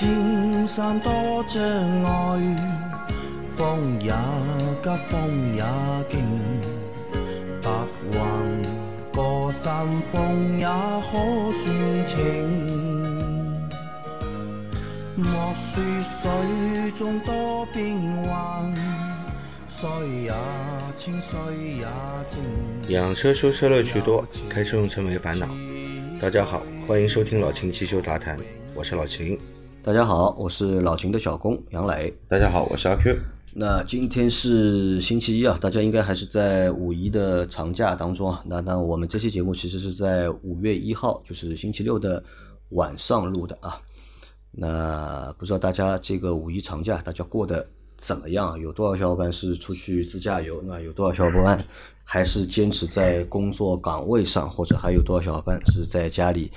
青山多障碍，风也急，风也劲，白云过山峰也可算情。莫说水中多变幻，水也清，水也静。养车修车乐趣多，开车用车没烦恼。大家好，欢迎收听老秦汽修杂谈，我是老秦。大家好，我是老秦的小工杨磊。大家好，我是阿 Q。那今天是星期一啊，大家应该还是在五一的长假当中啊。那那我们这期节目其实是在五月一号，就是星期六的晚上录的啊。那不知道大家这个五一长假大家过得怎么样？有多少小伙伴是出去自驾游？那有多少小伙伴还是坚持在工作岗位上？或者还有多少小伙伴是在家里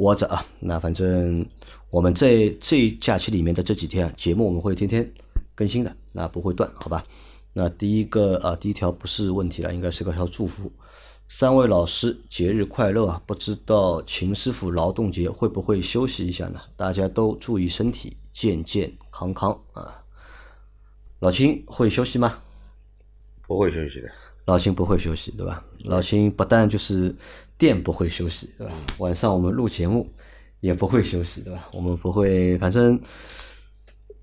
窝着啊？那反正我们在这假期里面的这几天节目我们会天天更新的，那不会断，好吧？那第一个啊，第一条不是问题了，应该是个条祝福。三位老师节日快乐啊！不知道秦师傅劳动节会不会休息一下呢？大家都注意身体，健健康康啊！老秦会休息吗？不会休息的。老秦不会休息，对吧？老秦不但就是店不会休息，对吧？晚上我们录节目也不会休息，对吧？我们不会，反正。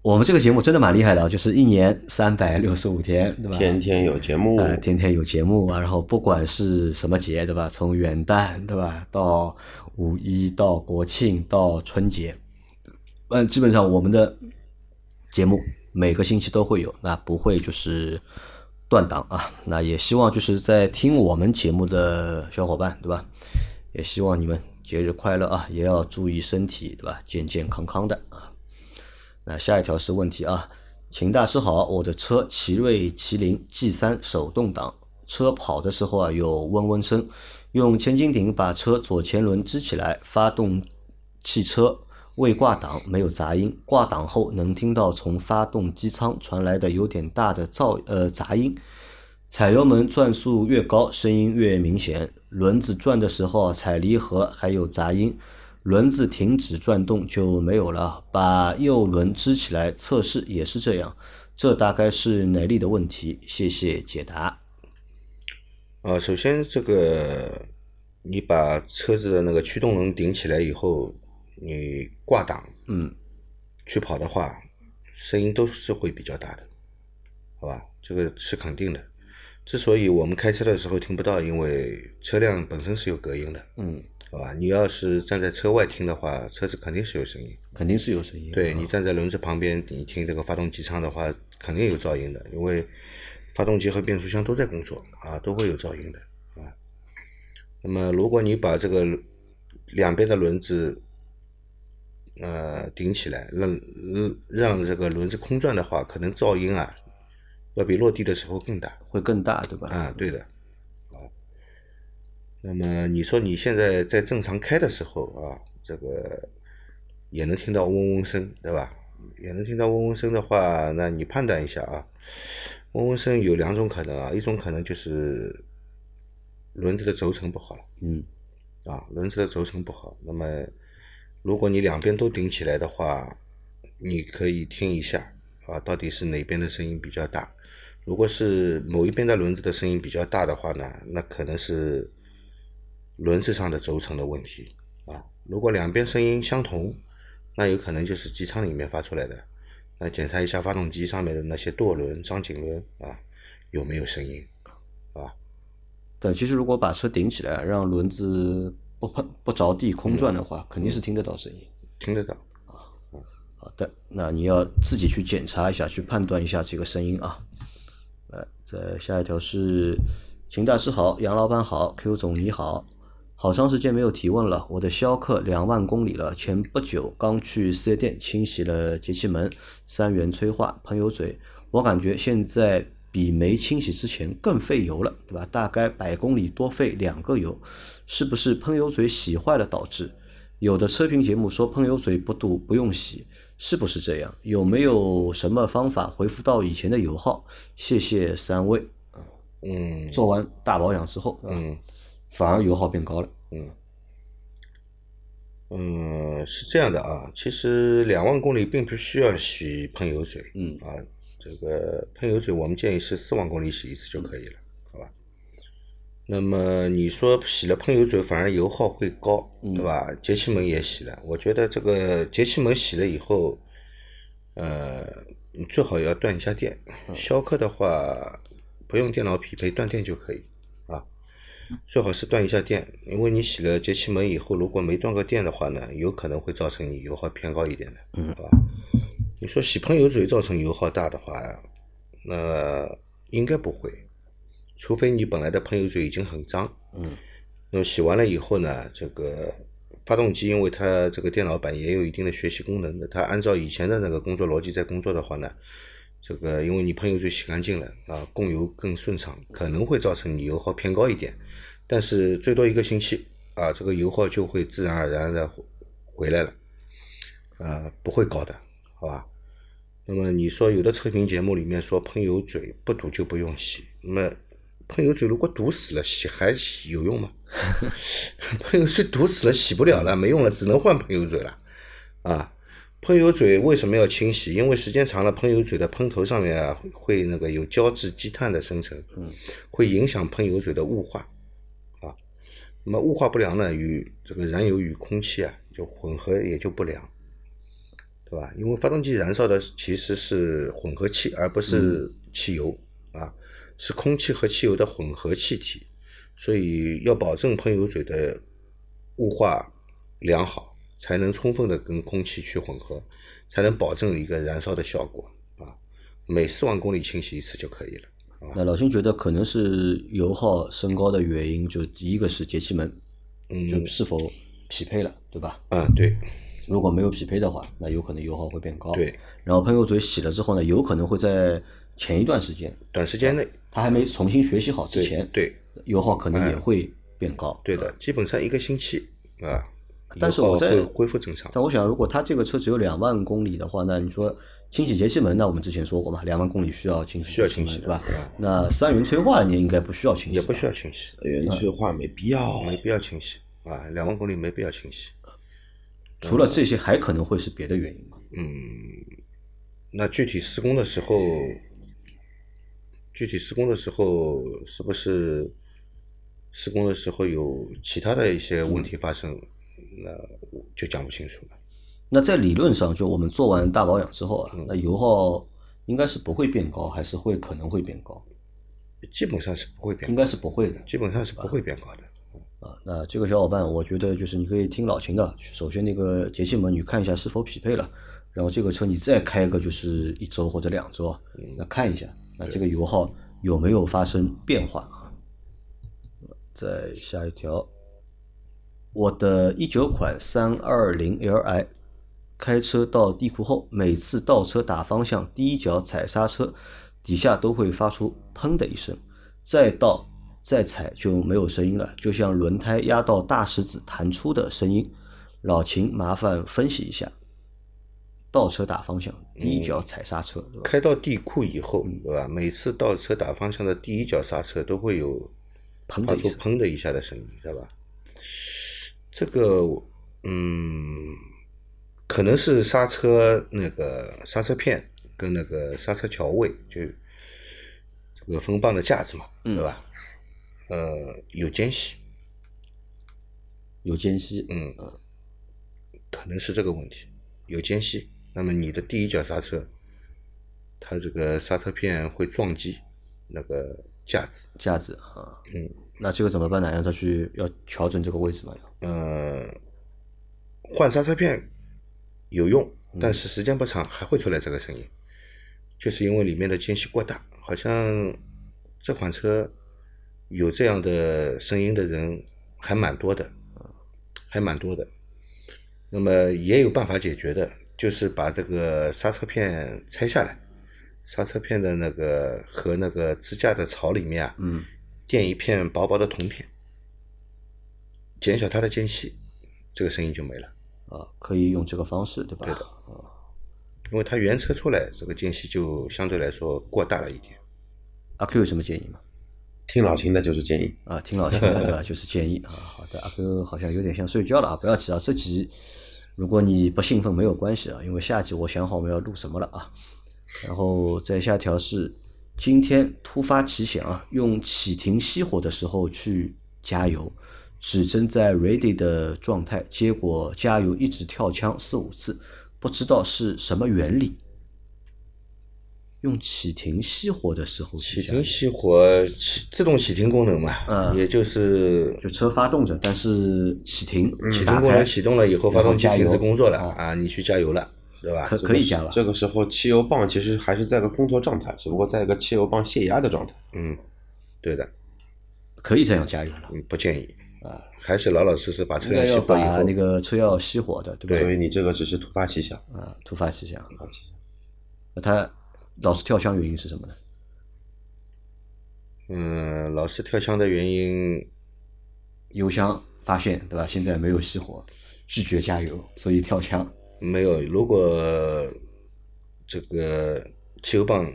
我们这个节目真的蛮厉害的，就是一年三百六十五天，对吧？天天有节目，呃，天天有节目啊。然后不管是什么节，对吧？从元旦，对吧？到五一，到国庆，到春节，嗯，基本上我们的节目每个星期都会有，那不会就是断档啊。那也希望就是在听我们节目的小伙伴，对吧？也希望你们节日快乐啊，也要注意身体，对吧？健健康康的啊。那下一条是问题啊，秦大师好，我的车奇瑞麒麟 G 三手动挡，车跑的时候啊有嗡嗡声，用千斤顶把车左前轮支起来，发动汽车未挂档没有杂音，挂档后能听到从发动机舱传来的有点大的噪呃杂音，踩油门转速越高声音越明显，轮子转的时候踩离合还有杂音。轮子停止转动就没有了，把右轮支起来测试也是这样，这大概是哪里的问题？谢谢解答。啊，首先这个你把车子的那个驱动轮顶起来以后，你挂档，嗯，去跑的话，声音都是会比较大的，好吧？这个是肯定的。之所以我们开车的时候听不到，因为车辆本身是有隔音的，嗯。好吧，你要是站在车外听的话，车子肯定是有声音，肯定是有声音。对你站在轮子旁边，你听这个发动机舱的话，肯定有噪音的，因为发动机和变速箱都在工作啊，都会有噪音的，啊。那么，如果你把这个两边的轮子呃顶起来，让让这个轮子空转的话，可能噪音啊要比落地的时候更大，会更大，对吧？啊，对的。啊那么你说你现在在正常开的时候啊，这个也能听到嗡嗡声，对吧？也能听到嗡嗡声的话，那你判断一下啊，嗡嗡声有两种可能啊，一种可能就是轮子的轴承不好了，嗯，啊，轮子的轴承不好。那么如果你两边都顶起来的话，你可以听一下啊，到底是哪边的声音比较大？如果是某一边的轮子的声音比较大的话呢，那可能是。轮子上的轴承的问题啊，如果两边声音相同，那有可能就是机舱里面发出来的。那检查一下发动机上面的那些舵轮、张紧轮啊，有没有声音，啊？对，其实如果把车顶起来，让轮子不碰不着地空转的话，肯定是听得到声音，听得到啊。好的，那你要自己去检查一下，去判断一下这个声音啊。来，再下一条是秦大师好，杨老板好，Q 总你好。好长时间没有提问了，我的逍客两万公里了，前不久刚去四 S 店清洗了节气门、三元催化、喷油嘴，我感觉现在比没清洗之前更费油了，对吧？大概百公里多费两个油，是不是喷油嘴洗坏了导致？有的车评节目说喷油嘴不堵不用洗，是不是这样？有没有什么方法恢复到以前的油耗？谢谢三位。嗯，做完大保养之后，嗯。反而油耗变高了。嗯，嗯，是这样的啊，其实两万公里并不需要洗喷油嘴，嗯啊，这个喷油嘴我们建议是四万公里洗一次就可以了，好吧？那么你说洗了喷油嘴反而油耗会高，对吧？节气门也洗了，我觉得这个节气门洗了以后，呃，你最好要断一下电。逍客的话不用电脑匹配，断电就可以啊。最好是断一下电，因为你洗了节气门以后，如果没断个电的话呢，有可能会造成你油耗偏高一点的，嗯，好吧？你说洗喷油嘴造成油耗大的话，那应该不会，除非你本来的喷油嘴已经很脏，嗯，那么洗完了以后呢，这个发动机因为它这个电脑板也有一定的学习功能的，它按照以前的那个工作逻辑在工作的话呢，这个因为你喷油嘴洗干净了啊，供油更顺畅，可能会造成你油耗偏高一点，但是最多一个星期啊，这个油耗就会自然而然的回来了，啊，不会高的，好吧？那么你说有的测评节目里面说喷油嘴不堵就不用洗，那么喷油嘴如果堵死了，洗还洗有用吗？喷油嘴堵死了，洗不了了，没用了，只能换喷油嘴了，啊。喷油嘴为什么要清洗？因为时间长了，喷油嘴的喷头上面啊会那个有胶质积碳的生成，嗯，会影响喷油嘴的雾化，啊，那么雾化不良呢，与这个燃油与空气啊就混合也就不良，对吧？因为发动机燃烧的其实是混合气，而不是汽油、啊，是空气和汽油的混合气体，所以要保证喷油嘴的雾化良好。才能充分的跟空气去混合，才能保证一个燃烧的效果啊。每四万公里清洗一次就可以了。那老兄觉得可能是油耗升高的原因，就第一个是节气门，嗯，就是否匹配了，对吧？嗯，对。如果没有匹配的话，那有可能油耗会变高。对。然后喷油嘴洗了之后呢，有可能会在前一段时间，短时间内，它还没重新学习好之前，对，油耗可能也会变高。对的，基本上一个星期啊。但是我在恢复正常。但我想，如果它这个车只有两万公里的话，那你说清洗节气门，那我们之前说过嘛，两万公里需要清洗，需要清洗，对吧？那三元催化你应该不需要清洗，也不需要清洗。三元催化没必要，没必要清洗啊，两万公里没必要清洗。除了这些，还可能会是别的原因吗？嗯，那具体施工的时候，具体施工的时候是不是施工的时候有其他的一些问题发生？那就讲不清楚了。那在理论上，就我们做完大保养之后啊，那油耗应该是不会变高，还是会可能会变高？基本上是不会变，应该是不会的，基本上是不会变高的。啊，那这个小伙伴，我觉得就是你可以听老秦的，首先那个节气门你看一下是否匹配了，然后这个车你再开个就是一周或者两周，那看一下，那这个油耗有没有发生变化啊？再下一条。我的一九款三二零 Li 开车到地库后，每次倒车打方向，第一脚踩刹车，底下都会发出“砰”的一声，再倒再踩就没有声音了，就像轮胎压到大石子弹出的声音。老秦，麻烦分析一下，倒车打方向，第一脚踩刹车，对吧？开到地库以后，对吧？每次倒车打方向的第一脚刹车都会有砰的一声，发出砰的一下的声音，知道吧？这个，嗯，可能是刹车那个刹车片跟那个刹车桥位，就这个风棒的架子嘛，对吧？呃，有间隙，有间隙，嗯，可能是这个问题，有间隙。那么你的第一脚刹车，它这个刹车片会撞击那个架子，架子啊，嗯，那这个怎么办呢？让他去要调整这个位置嘛？要，呃，换刹车片有用，但是时间不长还会出来这个声音，就是因为里面的间隙过大。好像这款车有这样的声音的人还蛮多的，还蛮多的。那么也有办法解决的，就是把这个刹车片拆下来，刹车片的那个和那个支架的槽里面啊，嗯，垫一片薄薄的铜片，减小它的间隙，这个声音就没了。啊，可以用这个方式，对吧？对的，因为它原车出来，这个间隙就相对来说过大了一点。阿 Q 有什么建议吗？听老秦的就是建议。啊，听老秦的对吧？就是建议啊。好的，阿哥好像有点像睡觉了啊，不要急啊，这集如果你不兴奋没有关系啊，因为下集我想好我们要录什么了啊。然后再下条是今天突发奇想啊，用启停熄火的时候去加油，指针在 ready 的状态，结果加油一直跳枪四五次，不知道是什么原理。用启停熄火的时候启停熄火启自动启停功能嘛，嗯也就是就车发动着，但是启停启停功能启动了以后，发动机停止工作了啊啊，你去加油了，对吧？可可以加了。这个时候汽油泵其实还是在个工作状态，只不过在一个汽油泵泄压的状态。嗯，对的，可以这样加油了，嗯，不建议啊，还是老老实实把车辆熄火以后那，个车要熄火的，对吧？所以你这个只是突发奇想，啊，突发奇想，突发奇想。那他老是跳枪原因是什么呢？嗯，老是跳枪的原因，油箱发现对吧？现在没有熄火，拒绝加油，所以跳枪。没有，如果这个汽油泵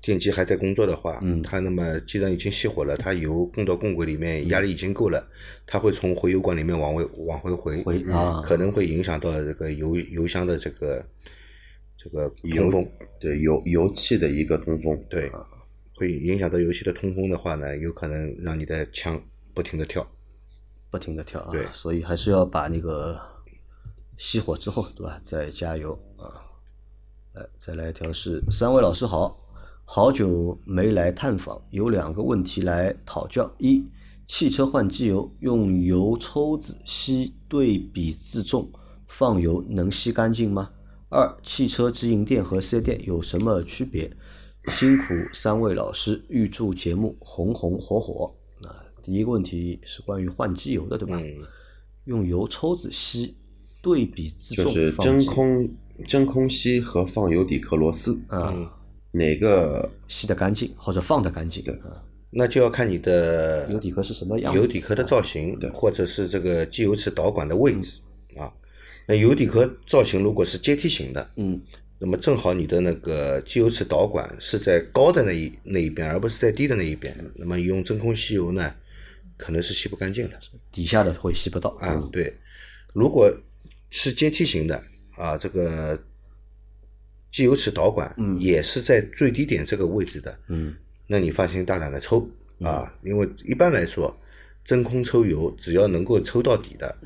电机还在工作的话，嗯它那么既然已经熄火了，它油供到供轨里面压力已经够了，它会从回油管里面往回往回回，嗯回啊可能会影响到这个油油箱的这个这个油通风，对油油气的一个通风，对，会影响到油气的通风的话呢，有可能让你的枪不停的跳。不停的跳啊，对所以还是要把那个熄火之后，对吧？再加油啊。来，再来一条是三位老师好，好久没来探访，有两个问题来讨教：一，汽车换机油用油抽子吸对比自重放油能吸干净吗？二，汽车直营店和四 S 店有什么区别？辛苦三位老师，预祝节目红红火火。啊，第一个问题是关于换机油的，对吧？嗯，用油抽子吸对比自重就是真空真空吸和放油底壳螺丝，啊，哪个吸的干净或者放的干净。对啊，那就要看你的油底壳是什么样子油底壳的造型对，或者是这个机油尺导管的位置啊。那油底壳造型如果是阶梯型的，嗯，那么正好你的那个机油尺导管是在高的那一那一边，而不是在低的那一边。那么用真空吸油呢，可能是吸不干净的底下的会吸不到啊。对，如果是阶梯型的啊，这个机油尺导管也是在最低点这个位置的，嗯，那你放心大胆的抽啊，因为一般来说，真空抽油只要能够抽到底的，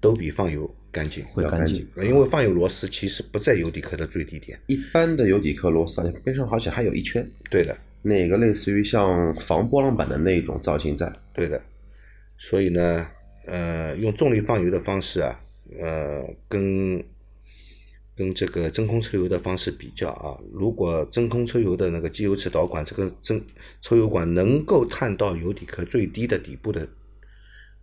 都比放油干净，会干净。因为放油螺丝其实不在油底壳的最低点。一般的油底壳螺丝啊边上好像还有一圈，对的，那个类似于像防波浪板的那种造型在。对的。所以呢，呃，用重力放油的方式啊，呃，跟跟这个真空抽油的方式比较啊，如果真空抽油的那个机油尺导管这个真抽油管能够探到油底壳最低的底部的，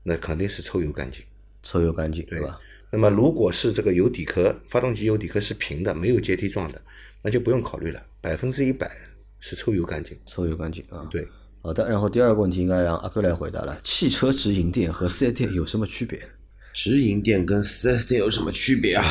那肯定是抽油干净。抽油干净，对吧？那么如果是这个油底壳，发动机油底壳是平的，没有阶梯状的，那就不用考虑了，百分之一百是抽油干净。抽油干净啊。对，好的，然后第二个问题应该让阿哥来回答了。汽车直营店和四 S 店有什么区别？直营店跟 4S 店有什么区别啊？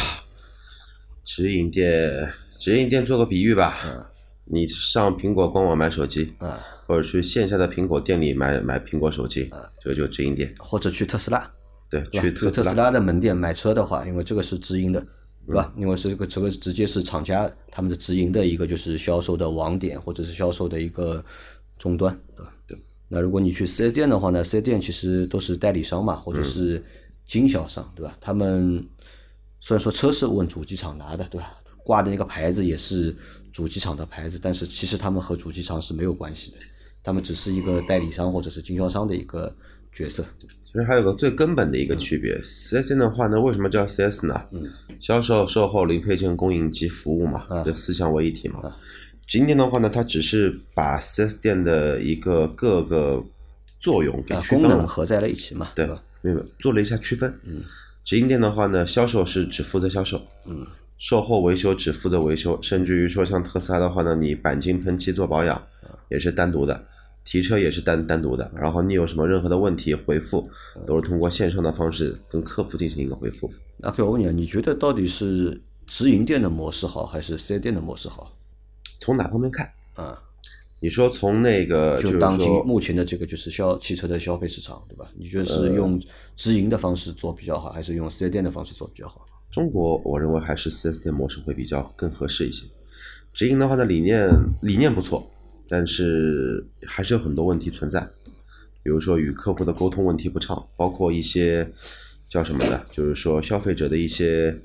直营店，直营店做个比喻吧，你上苹果官网买手机，啊，或者去线下的苹果店里买买苹果手机，这个就直营店。或者去特斯拉，对，去特特斯斯拉的门店买车的话，因为这个是直营的，对吧？因为是这个这个直接是厂家他们的直营的一个就是销售的网点或者是销售的一个终端，对吧？对。那如果你去四 S 店的话呢，四 S 店其实都是代理商嘛，或者是经销商，对吧？他们虽然说车是问主机厂拿的，对吧？挂的那个牌子也是主机厂的牌子，但是其实他们和主机厂是没有关系的，他们只是一个代理商或者是经销商的一个角色。其实还有个最根本的一个区别，4S 店的话呢，为什么叫 4S 呢？销售、售后、零配件、供应及服务嘛，这四项为一体嘛。直营店的话呢，它只是把 4S 店的一个各个作用给啊，功区分了，能合在了一起嘛，对吧？？没有做了一下区分。嗯，直营店的话呢，销售是只负责销售，嗯，售后维修只负责维修，甚至于说像特斯拉的话呢，你钣金喷漆做保养也是单独的，提车也是单单独的，然后你有什么任何的问题回复，都是通过线上的方式跟客服进行一个回复。那可以我问你啊，你觉得到底是直营店的模式好，还是四 S 店的模式好？从哪方面看？啊，你说从那个就是当今说目前的这个就是消汽车的消费市场，对吧？你觉得是用直营的方式做比较好，还是用四 S 店的方式做比较好？中国我认为还是四 S 店模式会比较更合适一些。直营的话呢，理念理念不错，但是还是有很多问题存在，比如说与客户的沟通问题不畅，包括一些叫什么的？就是说消费者的一些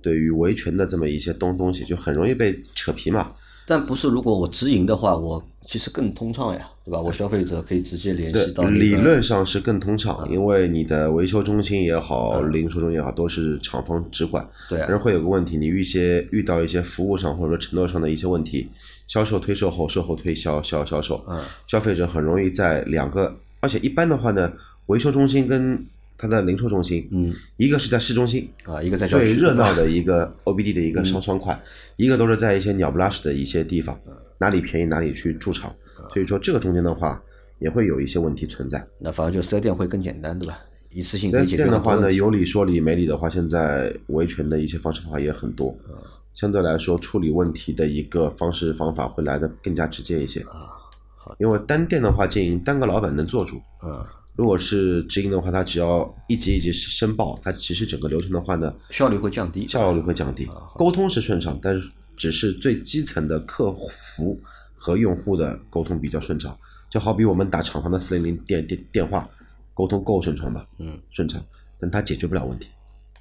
对于维权的这么一些东东西，就很容易被扯皮嘛。但不是，如果我直营的话，我其实更通畅呀，对吧？我消费者可以直接联系到对，理论上是更通畅，因为你的维修中心也好，嗯。零售中心也好，都是厂方直管。对啊。但是会有个问题，你遇一些遇到一些服务上或者说承诺上的一些问题，销售推售后，售后推销销销售，嗯。消费者很容易在两个，而且一般的话呢，维修中心跟它的零售中心，嗯一个是在市中心，啊，一个在最热闹的一个 OBD 的一个商商块，一个都是在一些鸟不拉屎的一些地方，哪里便宜哪里去驻场，所以说这个中间的话也会有一些问题存在。那反而就四 S 店会更简单，对吧？一次性可以 4S 解决店的话呢，有理说理没理的话，现在维权的一些方式方法也很多，嗯相对来说处理问题的一个方式方法会来的更加直接一些。啊，好因为单店的话经营，单个老板能做主。嗯，如果是直营的话，它只要一级一级申报，它其实整个流程的话呢，效率会降低，效率会降低，沟通是顺畅，但是只是最基层的客服和用户的沟通比较顺畅。就好比我们打厂房的四零零电电电话，沟通够顺畅吧？嗯，顺畅，但它解决不了问题。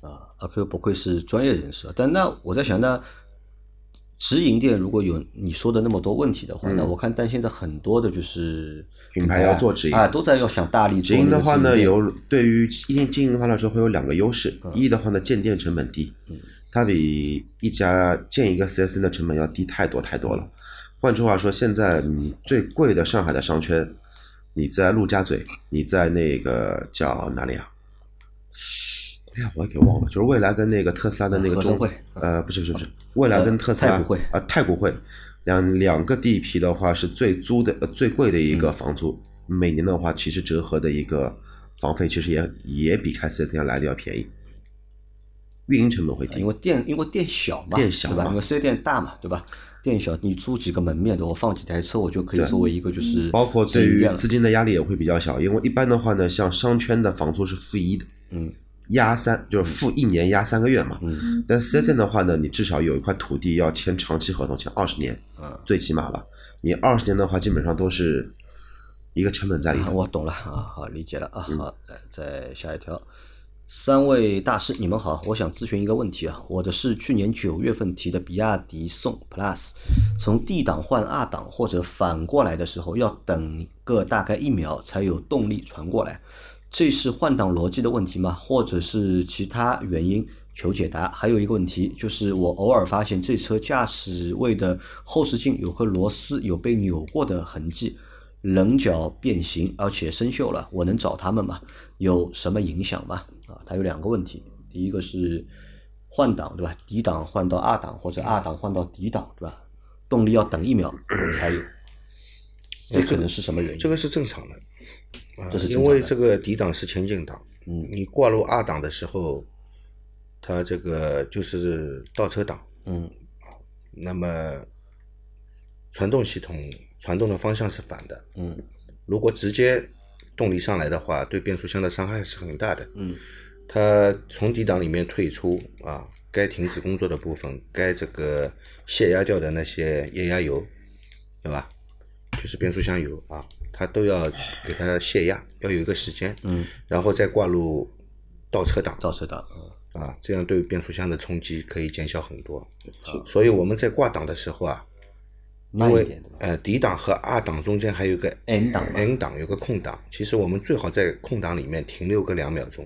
啊，阿 Q 不愧是专业人士啊。但那我在想，那直营店如果有你说的那么多问题的话，那我看但现在很多的就是嗯品牌要做直营啊，都在要想大力直营的话呢，有对于经经营的话来说会有两个优势。嗯一的话呢，建店成本低，它比一家建一个 4S 店的成本要低太多太多了。换句话说，现在你最贵的上海的商圈，你在陆家嘴，你在那个叫哪里啊？哎呀，我也给忘了，就是未来跟那个特斯拉的那个中合生汇呃，不是不是不是，未来跟特斯拉啊太古汇两两个地皮的话是最租的呃最贵的一嗯个房租，每年的话其实折合的一个房费其实也也比开四 S 店来的要便宜，运营成本会低因。为店因为店小嘛，店小嘛对吧？因为四 S 店大嘛，对吧？店小，你租几个门面的，我放几台车，我就可以作为一个就是包括对于资金的压力也会比较小，因为一般的话呢，像商圈的房租是负一的，嗯，压三就是付一年压三个月嘛，嗯，但四 S 店的话呢，你至少有一块土地要签长期合同，签二十年，嗯。最起码吧，你二十年的话，基本上都是一个成本在里啊头。我懂了。啊，好理解了。啊，嗯。好，来再下一条。三位大师，你们好，我想咨询一个问题啊，我的是去年九月份提的比亚迪宋 Plus，从 D 档换 R 档或者反过来的时候，要等个大概一秒才有动力传过来，这是换挡逻辑的问题吗？或者是其他原因？求解答。还有一个问题就是，我偶尔发现这车驾驶位的后视镜有颗螺丝有被扭过的痕迹，棱角变形，而且生锈了，我能找他们吗？有什么影响吗？啊，它有两个问题，第一个是换挡，对吧？D 档换到 R 档或者 R 档换到 D 档，对吧？动力要等一秒才有，这可能是什么原因？这个是正常的，啊这是正常的。因为这个 D 档是前进档，嗯。你挂入二档的时候，它这个就是倒车档，嗯。那么传动系统传动的方向是反的，嗯。如果直接动力上来的话，对变速箱的伤害是很大的。嗯。它从底档里面退出啊，该停止工作的部分，该这个泄压掉的那些液压油，对吧？就是变速箱油啊，它都要给它泄压，要有一个时间，嗯，然后再挂入倒车档。倒车档，嗯。啊，这样对变速箱的冲击可以减小很多。所以我们在挂档的时候啊，因为呃 D 档和 R 档中间还有个 N 档 N 档有个空档，其实我们最好在空档里面停留个两秒钟，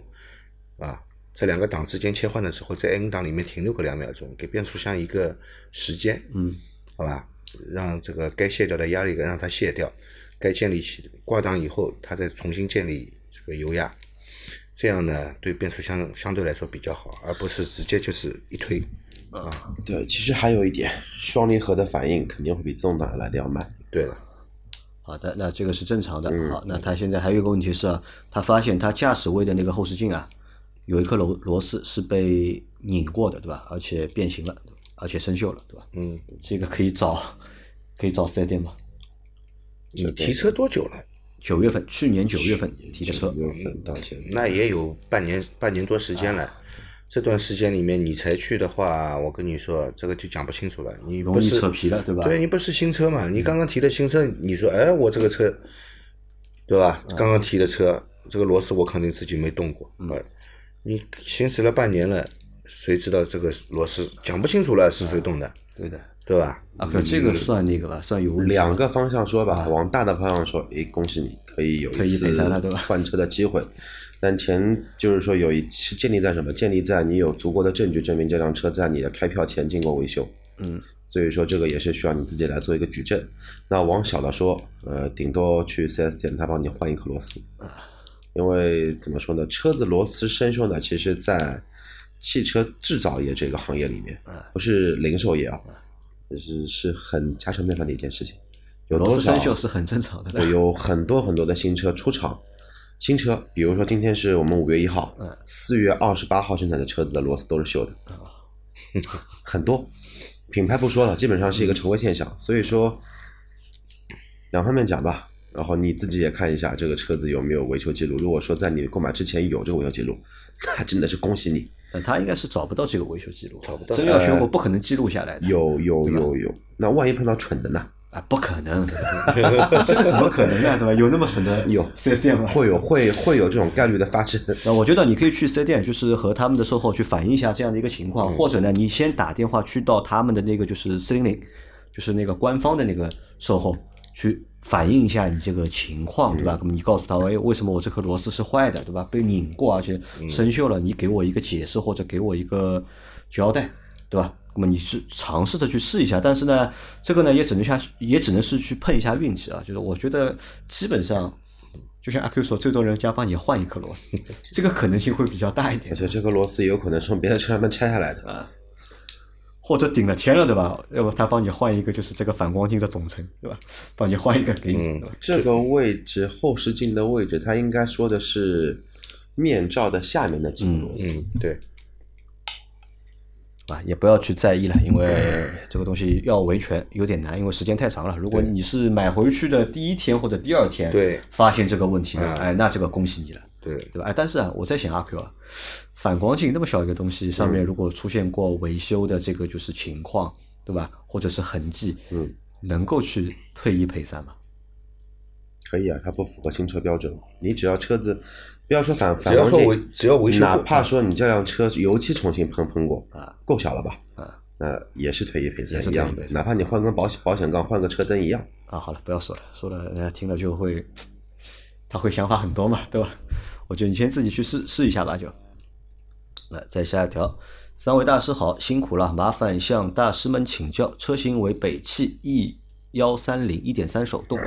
啊，这两个档之间切换的时候，在 N 档里面停留个两秒钟，给变速箱一个时间，嗯，好吧，让这个该卸掉的压力让它卸掉，该建立起挂档以后，它再重新建立这个油压，这样呢对变速箱相对来说比较好，而不是直接就是一推，啊，对，其实还有一点，双离合的反应肯定会比自动挡来的要慢。对了。好的，那这个是正常的。嗯好，那他现在还有一个问题是啊，他发现他驾驶位的那个后视镜啊，有一颗螺螺丝是被拧过的，对吧？而且变形了，而且生锈了，对吧？嗯，这个可以找可以找四 S 店吗？你提车多久了？九月份，去年九月份提的车，月份到现在，那也有半年半年多时间了。这段时间里面你才去的话，我跟你说，这个就讲不清楚了。你容易不是扯皮了，对吧？对你不是新车嘛？你刚刚提的新车，你说，哎，我这个车，对吧？嗯刚刚提的车，这个螺丝我肯定自己没动过，嗯哎你行驶了半年了，谁知道这个螺丝讲不清楚了是谁动的，对的。对吧？啊，可这个算那个吧，算有两个方向说吧，往大的方向说，诶，恭喜你可以有一次换车的机会，但前就是说有一是建立在什么？建立在你有足够的证据证明这辆车在你的开票前经过维修。嗯，所以说这个也是需要你自己来做一个举证。那往小的说，呃，顶多去 4S 店他帮你换一颗螺丝，因为怎么说呢，车子螺丝生锈呢，其实在汽车制造业这个行业里面，不是零售业啊，是是很家常便饭的一件事情。有螺多少丝生锈是很正常的。对，有很多很多的新车出厂，新车，比如说今天是我们五月一号嗯，四月二十八号生产的车子的螺丝都是锈的，很多，品牌不说了，基本上是一个常规现象。所以说，两方面讲吧，然后你自己也看一下这个车子有没有维修记录。如果说在你购买之前有这个维修记录，那真的是恭喜你，但他应该是找不到这个维修记录，找不到真要修我不可能记录下来的。有有有有。那万一碰到蠢的呢？啊，不可能，这个怎么可能呢？对吧？有那么蠢的有四 S 店吗？会有会会有这种概率的发生。那我觉得你可以去四 S 店，就是和他们的售后去反映一下这样的一个情况，或者呢，你先打电话去到他们的那个就是四零零，就是那个官方的那个售后去反映一下你这个情况，对吧？那么你告诉他，哎，为什么我这颗螺丝是坏的，对吧？被拧过，而且生锈了，你给我一个解释或者给我一个交代，对吧？那么你是尝试着去试一下，但是呢，这个呢也只能下也只能是去碰一下运气啊。就是我觉得基本上，就像阿 Q 说，最多人家帮你换一颗螺丝，这个可能性会比较大一点而。且这个螺丝也有可能是从别的车上面拆下来的。或者顶了天了，对吧？要不他帮你换一个，就是这个反光镜的总成，对吧？帮你换一个给你，嗯？这个位置后视镜的位置，它应该说的是面罩的下面的几个螺丝。嗯，对，啊，也不要去在意了，因为这个东西要维权有点难，因为时间太长了。如果你是买回去的第一天或者第二天，对发现这个问题呢，啊哎，那这个恭喜你了，对，对吧？哎，但是啊，我在想阿 Q 啊，反光镜那么小一个东西，上面如果出现过维修的这个就是情况，对吧？或者是痕迹，嗯，能够去退一赔三吗？可以啊，它不符合新车标准。你只要车子，不要说反反光镜，要说维只要维修，哪怕说你这辆车油漆重新喷喷过啊，够小了吧？啊那也是退一赔三一样哪怕你换根保险保险杠，换个车灯一样。啊，好了，不要说了，说了人家听了就会，他会想法很多嘛，对吧？我觉得你先自己去试试一下吧，就。来，再下一条，三位大师好，辛苦了，麻烦向大师们请教，车型为北汽 E 幺三零一点三手动，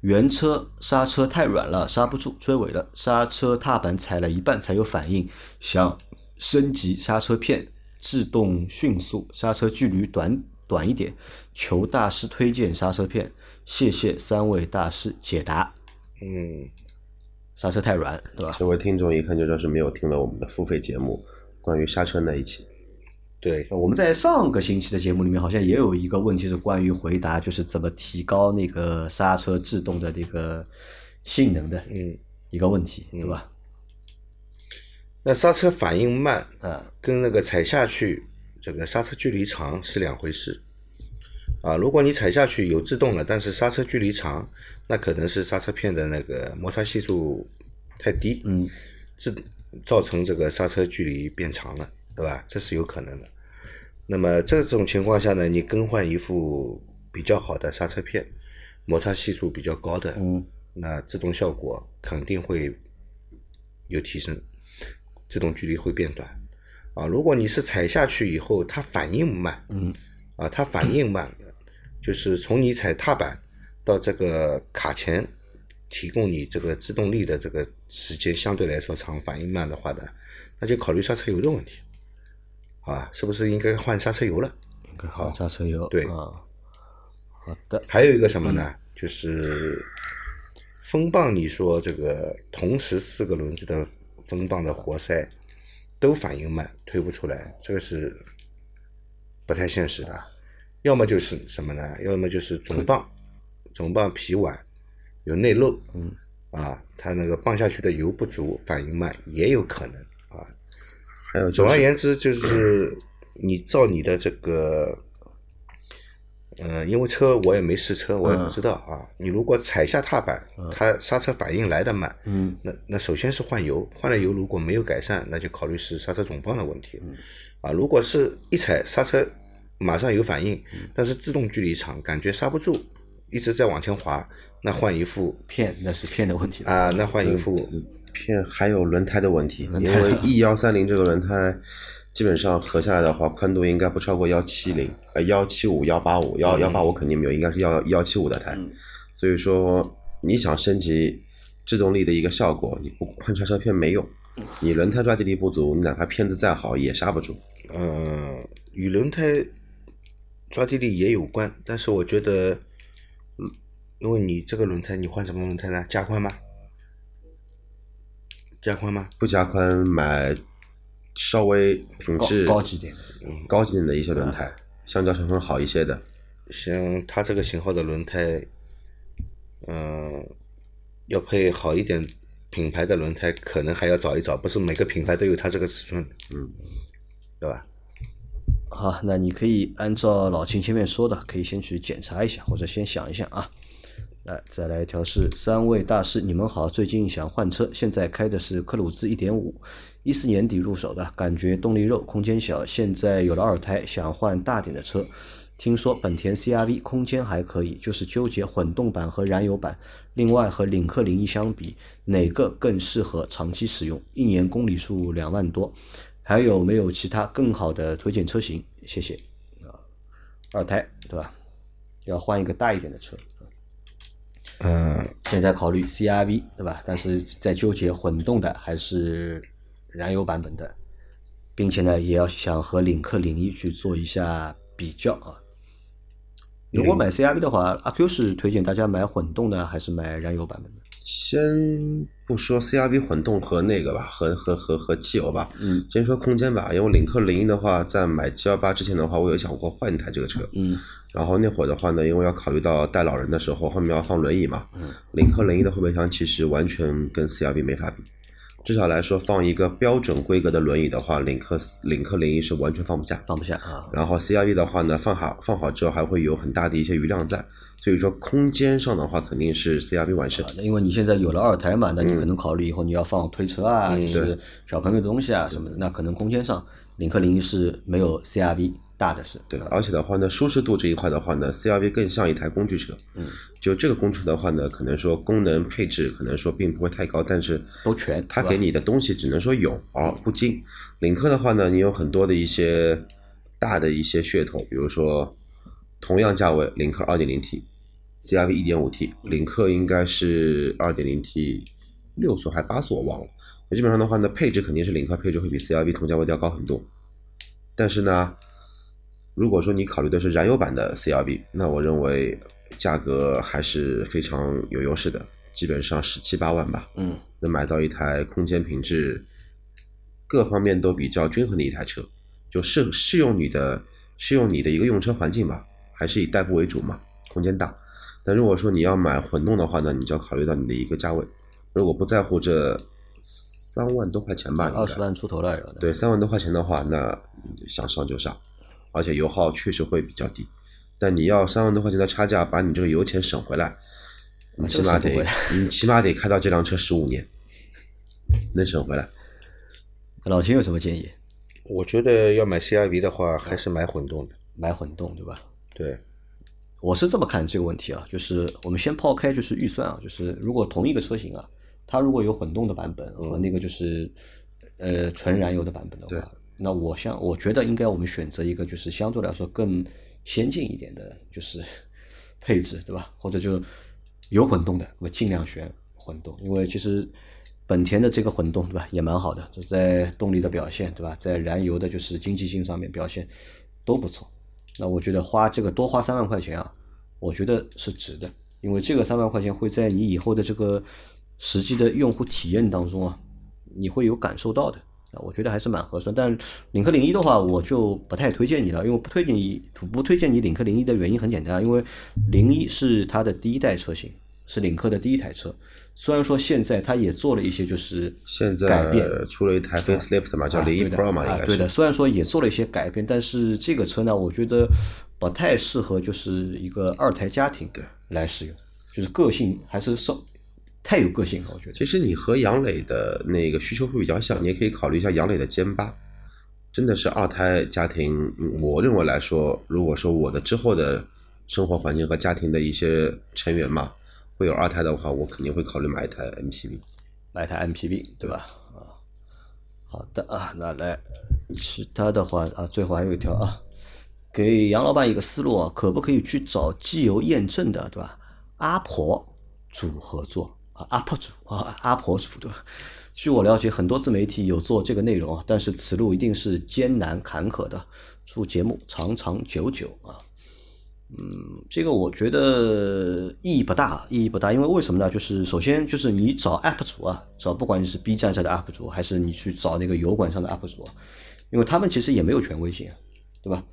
原车刹车太软了，刹不住，追尾了，刹车踏板踩了一半才有反应，想升级刹车片，制动迅速，刹车距离短短一点，求大师推荐刹车片，谢谢三位大师解答。嗯，刹车太软，对吧？这位听众一看就知道是没有听了我们的付费节目关于刹车那一期。对，我们在上个星期的节目里面好像也有一个问题是关于回答，就是怎么提高那个刹车制动的这个性能的嗯，一个问题，对吧？那刹车反应慢啊，跟那个踩下去这个刹车距离长是两回事。啊，如果你踩下去有制动了，但是刹车距离长，那可能是刹车片的那个摩擦系数太低，嗯，制造成这个刹车距离变长了，对吧？这是有可能的。那么这种情况下呢，你更换一副比较好的刹车片，摩擦系数比较高的，嗯，那制动效果肯定会有提升，制动距离会变短。啊，如果你是踩下去以后它反应慢，嗯，啊，它反应慢，就是从你踩踏板到这个卡钳提供你这个制动力的这个时间相对来说长，反应慢的话呢，那就考虑刹车油的问题，啊，是不是应该换刹车油了？应该换刹车油，对啊，好的，还有一个什么呢？就是风棒，你说这个同时四个轮子的风棒的活塞都反应慢，推不出来，这个是不太现实的。要么就是什么呢？要么就是总棒，总棒皮碗有内漏，嗯，啊，它那个泵下去的油不足，反应慢也有可能啊。还有总就是而言之，就是你照你的这个，呃，因为车我也没试车，我也不知道啊。你如果踩下踏板，它刹车反应来得慢，嗯，那那首先是换油，换了油如果没有改善，那就考虑是刹车总泵的问题。啊，如果是一踩刹车马上有反应，但是制动距离长，感觉刹不住，一直在往前滑，那换一副片那是片的问题啊，那换一副片还有轮胎的问题，因为 E 幺三零这个轮胎基本上合下来的话，宽度应该不超过幺七零，呃幺七五、幺八五、幺幺八五肯定没有，应该是幺幺七五的胎。所以说你想升级制动力的一个效果，你不换刹车片没用，你轮胎抓地力不足，你哪怕片子再好也刹不住。嗯，与轮胎抓地力也有关，但是我觉得，嗯因为你这个轮胎，你换什么轮胎呢？加宽吗？加宽吗？不加宽买稍微品质高高级点的高级点的一些轮胎，橡胶成分好一些的。像它这个型号的轮胎，嗯、要配好一点品牌的轮胎，可能还要找一找，不是每个品牌都有它这个尺寸，嗯，对吧？好，那你可以按照老秦前面说的，可以先去检查一下，或者先想一想啊。来，再来调试。三位大师，你们好，最近想换车，现在开的是科鲁兹1.5，一四年底入手的，感觉动力肉，空间小，现在有了二胎，想换大点的车。听说本田 CRV 空间还可以，就是纠结混动版和燃油版。另外和领克零一相比，哪个更适合长期使用？一年公里数两万多，还有没有其他更好的推荐车型？谢谢。啊，二胎对吧？要换一个大一点的车。嗯，现在考虑 CRV 对吧？但是在纠结混动的还是燃油版本的，并且呢，也要想和领克零一去做一下比较啊。如果买 CRV 的话，阿 Q 是推荐大家买混动的还是买燃油版本的？先不说 CRV 混动和那个吧，和和和和汽油吧，嗯先说空间吧。因为领克零一的话，在买 G 幺八之前的话，我有想过换一台这个车。嗯然后那会儿的话呢，因为要考虑到带老人的时候后面要放轮椅嘛，嗯领克零一的后备箱其实完全跟 CRV 没法比。至少来说，放一个标准规格的轮椅的话，领克领克零一是完全放不下。放不下啊。然后 CRV 的话呢，放好放好之后还会有很大的一些余量在，所以说空间上的话肯定是 CRV 完胜。啊，那因为你现在有了二胎嘛，那你可能考虑以后你要放推车啊，就是小朋友的东西啊什么的，那可能空间上领克零一是没有 CRV 大的是。对，而且的话呢，舒适度这一块的话呢，CRV 更像一台工具车。嗯，就这个工具的话呢，可能说功能配置可能说并不会太高，但是都全它给你的东西只能说有而不精。领克的话呢，你有很多的一些大的一些噱头，比如说同样价位，领克 2.0T、CRV 1.5T，领克应该是 2.0T 六速还八速我忘了。那基本上的话呢，配置肯定是领克配置会比 CRV 同价位都要高很多。但是呢，如果说你考虑的是燃油版的 CRV，那我认为价格还是非常有优势的，基本上十七八万吧，嗯。能买到一台空间品质各方面都比较均衡的一台车，就适适用你的适用你的一个用车环境吧，还是以代步为主嘛，空间大。但如果说你要买混动的话呢，你就要考虑到你的一个价位，如果不在乎这三万多块钱吧，二十万出头了有。对，三万多块钱的话，那想上就上，而且油耗确实会比较低。但你要三万多块钱的差价，把你这个油钱省回来，你起码得你起码得开到这辆车十五年，能省回来。老秦有什么建议？我觉得要买 CRV 的话，还是买混动的。买混动对吧？对，我是这么看这个问题啊，就是我们先抛开就是预算啊，就是如果同一个车型啊，它如果有混动的版本和那个就是呃纯燃油的版本的话，那我想我觉得应该我们选择一个就是相对来说更先进一点的，就是 配置对吧？或者就有混动的，我尽量选混动，因为其实本田的这个混动对吧？也蛮好的，就在动力的表现对吧，在燃油的就是经济性上面表现都不错。那我觉得花这个多花三万块钱啊，我觉得是值的，因为这个三万块钱会在你以后的这个实际的用户体验当中啊，你会有感受到的，我觉得还是蛮合算。但领克零一的话，我就不太推荐你了，因为不推荐你不推荐你领克零一的原因很简单，因为零一是它的第一代车型，是领克的第一台车。虽然说现在它也做了一些就是现在改变，出了一台 facelift 嘛，叫零一啊对的 Pro 嘛，应该啊对的。虽然说也做了一些改变，但是这个车呢，我觉得不太适合就是一个二胎家庭对来使用，就是个性还是稍太有个性了，我觉得。其实你和杨磊的那个需求会比较像，你也可以考虑一下杨磊的歼八，真的是二胎家庭，嗯我认为来说，如果说我的之后的生活环境和家庭的一些成员嘛，会有二胎的话，我肯定会考虑买一台 MPV。买一台 MPV，对吧？啊，好的啊，那来其他的话啊，最后还有一条啊，给杨老板一个思路啊，可不可以去找机油验证的，对吧？阿婆组合作啊，UP 主啊，阿婆主对吧？据我了解，很多自媒体有做这个内容啊，但是此路一定是艰难坎坷的。祝节目长长久久啊！嗯，这个我觉得意义不大，意义不大，因为为什么呢？就是首先就是你找 UP 主啊，找不管你是 B 站上的 UP 主，还是你去找那个油管上的 UP 主，因为他们其实也没有权威性，对吧？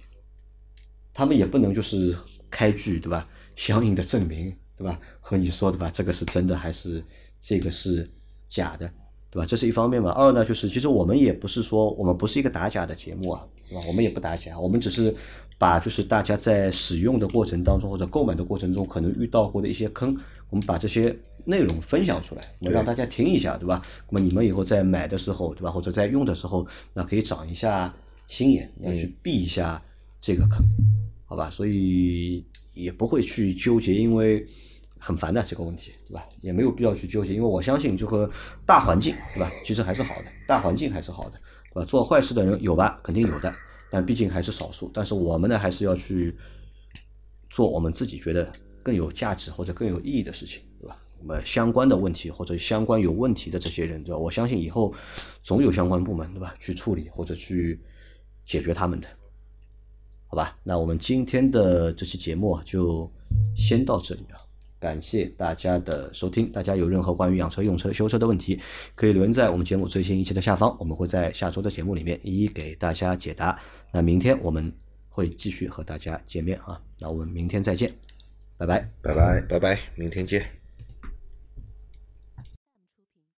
他们也不能就是开具对吧？相应的证明对吧？和你说对吧？这个是真的还是这个是假的？对吧？这是一方面嘛。二呢，就是其实我们也不是说我们不是一个打假的节目啊，对吧？我们也不打假，我们只是把就是大家在使用的过程当中或者购买的过程中可能遇到过的一些坑，我们把这些内容分享出来，我们让大家听一下，对吧？那么你们以后在买的时候，对吧？或者在用的时候，那可以长一下心眼，要去避一下这个坑，好吧？所以也不会去纠结，因为。很烦的这个问题，对吧？也没有必要去纠结，因为我相信这个大环境，对吧？其实还是好的，大环境还是好的，对吧？做坏事的人有吧？肯定有的，但毕竟还是少数。但是我们呢，还是要去做我们自己觉得更有价值或者更有意义的事情，对吧？那么相关的问题或者相关有问题的这些人，对吧？我相信以后总有相关部门，对吧？去处理或者去解决他们的，好吧？那我们今天的这期节目，就先到这里啊。感谢大家的收听，大家有任何关于养车、用车、修车的问题，可以留言在我们节目最新一期的下方，我们会在下周的节目里面一一给大家解答。那明天我们会继续和大家见面啊，那我们明天再见，拜拜。拜拜。拜拜，明天见。